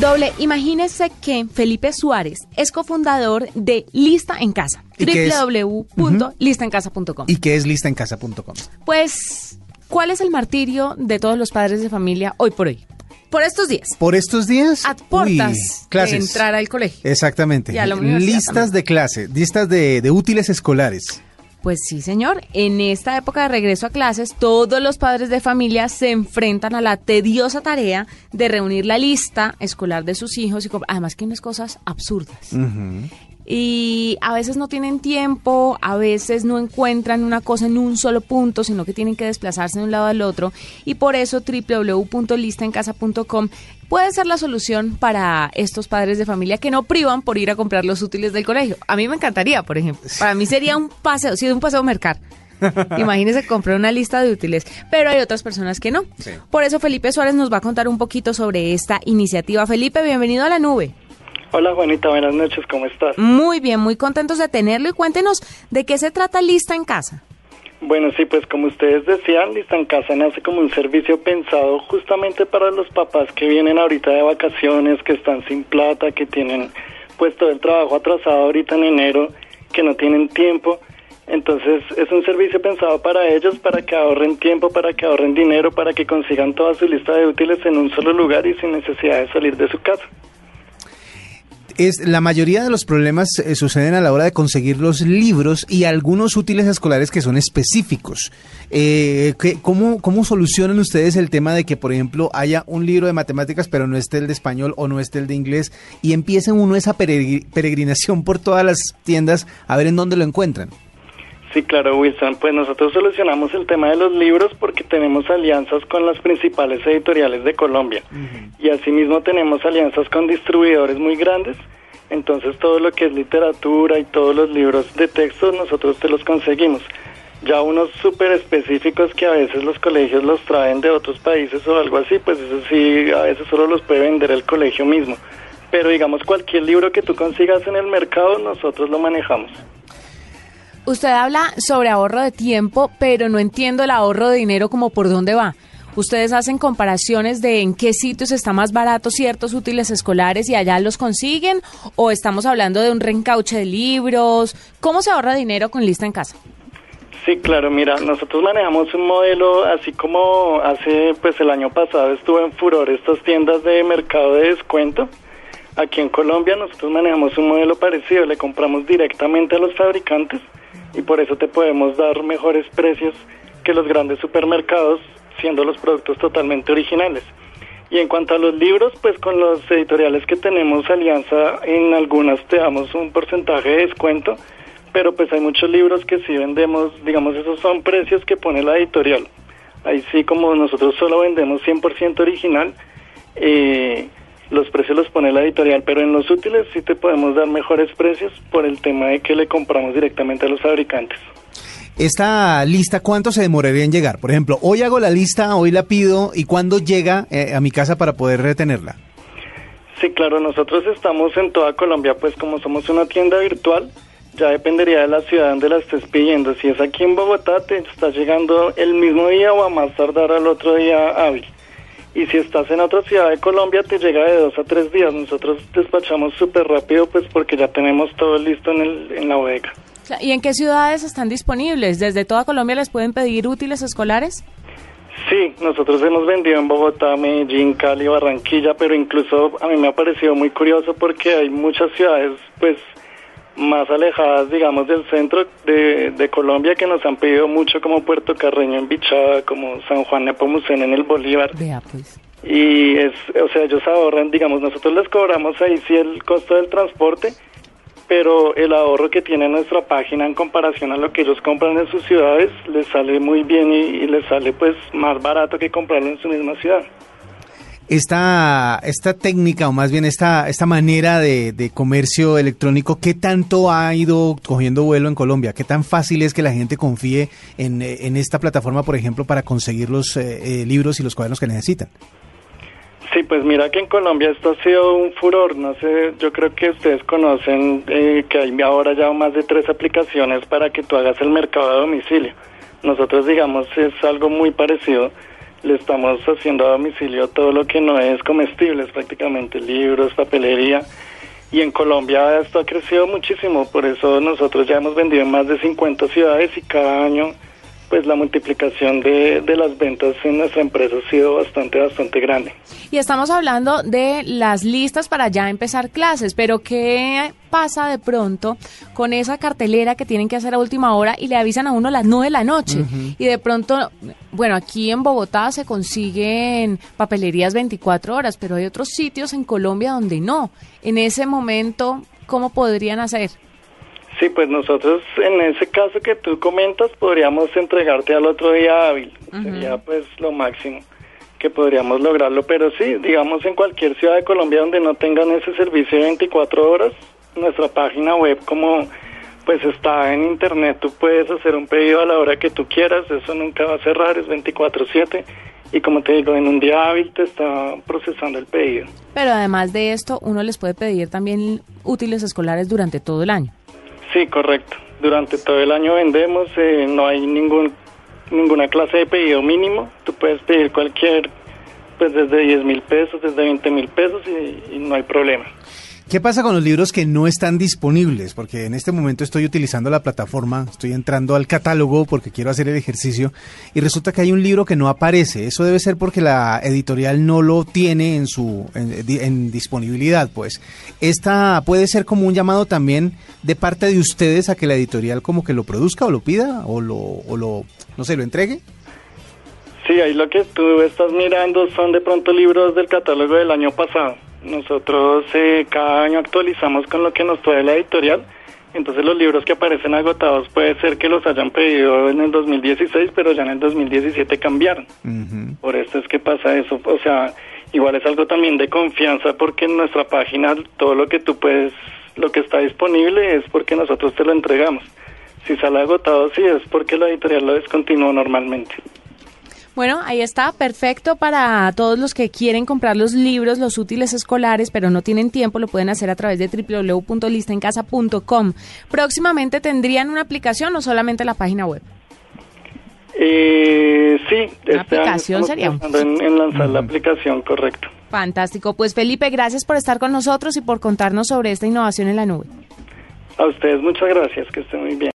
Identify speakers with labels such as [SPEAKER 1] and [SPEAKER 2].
[SPEAKER 1] Doble, imagínese que Felipe Suárez es cofundador de Lista en Casa.
[SPEAKER 2] ¿Y qué es?
[SPEAKER 1] www.listaencasa.com.
[SPEAKER 2] ¿Y qué es listaencasa.com?
[SPEAKER 1] Pues, ¿cuál es el martirio de todos los padres de familia hoy por hoy? Por estos días.
[SPEAKER 2] Por estos días.
[SPEAKER 1] A portas
[SPEAKER 2] uy, clases.
[SPEAKER 1] de entrar al colegio.
[SPEAKER 2] Exactamente. Listas
[SPEAKER 1] también.
[SPEAKER 2] de clase, listas de, de útiles escolares.
[SPEAKER 1] Pues sí, señor. En esta época de regreso a clases, todos los padres de familia se enfrentan a la tediosa tarea de reunir la lista escolar de sus hijos y además que unas cosas absurdas. Y a veces no tienen tiempo, a veces no encuentran una cosa en un solo punto, sino que tienen que desplazarse de un lado al otro. Y por eso www.listaencasa.com puede ser la solución para estos padres de familia que no privan por ir a comprar los útiles del colegio. A mí me encantaría, por ejemplo. Para mí sería un paseo, sí, un paseo a mercar. Imagínese comprar una lista de útiles, pero hay otras personas que no. Por eso Felipe Suárez nos va a contar un poquito sobre esta iniciativa. Felipe, bienvenido a la nube.
[SPEAKER 3] Hola Juanita, buenas noches, ¿cómo estás?
[SPEAKER 1] Muy bien, muy contentos de tenerlo y cuéntenos de qué se trata Lista en Casa.
[SPEAKER 3] Bueno, sí, pues como ustedes decían, Lista en Casa nace como un servicio pensado justamente para los papás que vienen ahorita de vacaciones, que están sin plata, que tienen pues todo el trabajo atrasado ahorita en enero, que no tienen tiempo. Entonces es un servicio pensado para ellos, para que ahorren tiempo, para que ahorren dinero, para que consigan toda su lista de útiles en un solo lugar y sin necesidad de salir de su casa.
[SPEAKER 2] Es, la mayoría de los problemas eh, suceden a la hora de conseguir los libros y algunos útiles escolares que son específicos. Eh, ¿qué- cómo, ¿Cómo solucionan ustedes el tema de que, por ejemplo, haya un libro de matemáticas pero no esté el de español o no esté el de inglés y empiecen uno esa peregri- peregrinación por todas las tiendas a ver en dónde lo encuentran?
[SPEAKER 3] Sí, claro, Wilson. Pues nosotros solucionamos el tema de los libros porque tenemos alianzas con las principales editoriales de Colombia. Y asimismo tenemos alianzas con distribuidores muy grandes. Entonces todo lo que es literatura y todos los libros de texto nosotros te los conseguimos. Ya unos súper específicos que a veces los colegios los traen de otros países o algo así, pues eso sí, a veces solo los puede vender el colegio mismo. Pero digamos cualquier libro que tú consigas en el mercado, nosotros lo manejamos.
[SPEAKER 1] Usted habla sobre ahorro de tiempo, pero no entiendo el ahorro de dinero como por dónde va. Ustedes hacen comparaciones de en qué sitios está más barato ciertos útiles escolares y allá los consiguen o estamos hablando de un reencauche de libros. ¿Cómo se ahorra dinero con lista en casa?
[SPEAKER 3] Sí, claro, mira, nosotros manejamos un modelo así como hace, pues el año pasado estuvo en furor estas tiendas de mercado de descuento. Aquí en Colombia nosotros manejamos un modelo parecido, le compramos directamente a los fabricantes y por eso te podemos dar mejores precios que los grandes supermercados, siendo los productos totalmente originales. Y en cuanto a los libros, pues con los editoriales que tenemos alianza, en algunas te damos un porcentaje de descuento, pero pues hay muchos libros que sí vendemos, digamos, esos son precios que pone la editorial. Ahí sí, como nosotros solo vendemos 100% original, eh, los precios los pone la editorial, pero en los útiles sí te podemos dar mejores precios por el tema de que le compramos directamente a los fabricantes.
[SPEAKER 2] Esta lista, ¿cuánto se demoraría en llegar? Por ejemplo, hoy hago la lista, hoy la pido, ¿y cuándo llega eh, a mi casa para poder retenerla?
[SPEAKER 3] Sí, claro, nosotros estamos en toda Colombia, pues como somos una tienda virtual, ya dependería de la ciudad donde la estés pidiendo. Si es aquí en Bogotá, te está llegando el mismo día o a más tardar al otro día hábil. Y si estás en otra ciudad de Colombia, te llega de dos a tres días. Nosotros despachamos súper rápido, pues porque ya tenemos todo listo en, el, en la bodega.
[SPEAKER 1] ¿Y en qué ciudades están disponibles? ¿Desde toda Colombia les pueden pedir útiles escolares?
[SPEAKER 3] Sí, nosotros hemos vendido en Bogotá, Medellín, Cali, Barranquilla, pero incluso a mí me ha parecido muy curioso porque hay muchas ciudades, pues, más alejadas, digamos, del centro de, de Colombia que nos han pedido mucho, como Puerto Carreño en Bichada, como San Juan Nepomuceno en el Bolívar.
[SPEAKER 1] Vea, pues.
[SPEAKER 3] Y es, o sea, ellos ahorran, digamos, nosotros les cobramos ahí sí el costo del transporte, pero el ahorro que tiene nuestra página en comparación a lo que ellos compran en sus ciudades les sale muy bien y, y les sale pues más barato que comprarlo en su misma ciudad.
[SPEAKER 2] Esta, esta técnica o más bien esta, esta manera de, de, comercio electrónico, ¿qué tanto ha ido cogiendo vuelo en Colombia? ¿Qué tan fácil es que la gente confíe en, en esta plataforma, por ejemplo, para conseguir los eh, eh, libros y los cuadernos que necesitan?
[SPEAKER 3] Sí, pues mira que en Colombia esto ha sido un furor. No sé, yo creo que ustedes conocen eh, que hay ahora ya más de tres aplicaciones para que tú hagas el mercado a domicilio. Nosotros, digamos, es algo muy parecido le estamos haciendo a domicilio todo lo que no es comestibles, prácticamente libros, papelería. Y en Colombia esto ha crecido muchísimo, por eso nosotros ya hemos vendido en más de 50 ciudades y cada año pues la multiplicación de, de, las ventas en nuestra empresa ha sido bastante, bastante grande.
[SPEAKER 1] Y estamos hablando de las listas para ya empezar clases, pero ¿qué pasa de pronto con esa cartelera que tienen que hacer a última hora y le avisan a uno a las 9 de la noche? Y de pronto, bueno, aquí en Bogotá se consiguen papelerías 24 horas, pero hay otros sitios en Colombia donde no. En ese momento, ¿cómo podrían hacer?
[SPEAKER 3] Sí, pues nosotros en ese caso que tú comentas podríamos entregarte al otro día hábil. Sería pues lo máximo que podríamos lograrlo. Pero sí, digamos en cualquier ciudad de Colombia donde no tengan ese servicio de 24 horas, nuestra página web como pues está en internet, tú puedes hacer un pedido a la hora que tú quieras, eso nunca va a cerrar, es 24/7 y como te digo, en un día hábil te está procesando el pedido.
[SPEAKER 1] Pero además de esto, uno les puede pedir también útiles escolares durante todo el año.
[SPEAKER 3] Sí, correcto. Durante todo el año vendemos, eh, no hay ningún ninguna clase de pedido mínimo. Tú puedes pedir cualquier, pues desde 10 mil pesos, desde 20 mil pesos y, y, no hay problema.
[SPEAKER 2] ¿Qué pasa con los libros que no están disponibles? Porque en este momento estoy utilizando la plataforma, estoy entrando al catálogo porque quiero hacer el ejercicio y resulta que hay un libro que no aparece. Eso debe ser porque la editorial no lo tiene en su disponibilidad, pues. Esta puede ser como un llamado también de parte de ustedes a que la editorial como que lo produzca o lo pida o lo, o lo no sé, lo entregue.
[SPEAKER 3] Sí, ahí lo que tú estás mirando son de pronto libros del catálogo del año pasado. Nosotros eh, cada año actualizamos con lo que nos trae la editorial. Entonces los libros que aparecen agotados puede ser que los hayan pedido en el 2016, pero ya en el 2017 cambiaron. Uh -huh. Por esto es que pasa eso. O sea, igual es algo también de confianza porque en nuestra página todo lo que tú puedes, lo que está disponible es porque nosotros te lo entregamos. Si sale agotado, sí es porque la editorial lo descontinuó normalmente.
[SPEAKER 1] Bueno, ahí está, perfecto para todos los que quieren comprar los libros, los útiles escolares, pero no tienen tiempo, lo pueden hacer a través de www.listaencasa.com. Próximamente tendrían una aplicación o solamente la página web.
[SPEAKER 3] Eh, sí,
[SPEAKER 1] una este aplicación sería
[SPEAKER 3] en, en lanzar la aplicación, correcto.
[SPEAKER 1] Fantástico, pues Felipe, gracias por estar con nosotros y por contarnos sobre esta innovación en la nube.
[SPEAKER 3] A ustedes muchas gracias, que estén muy bien.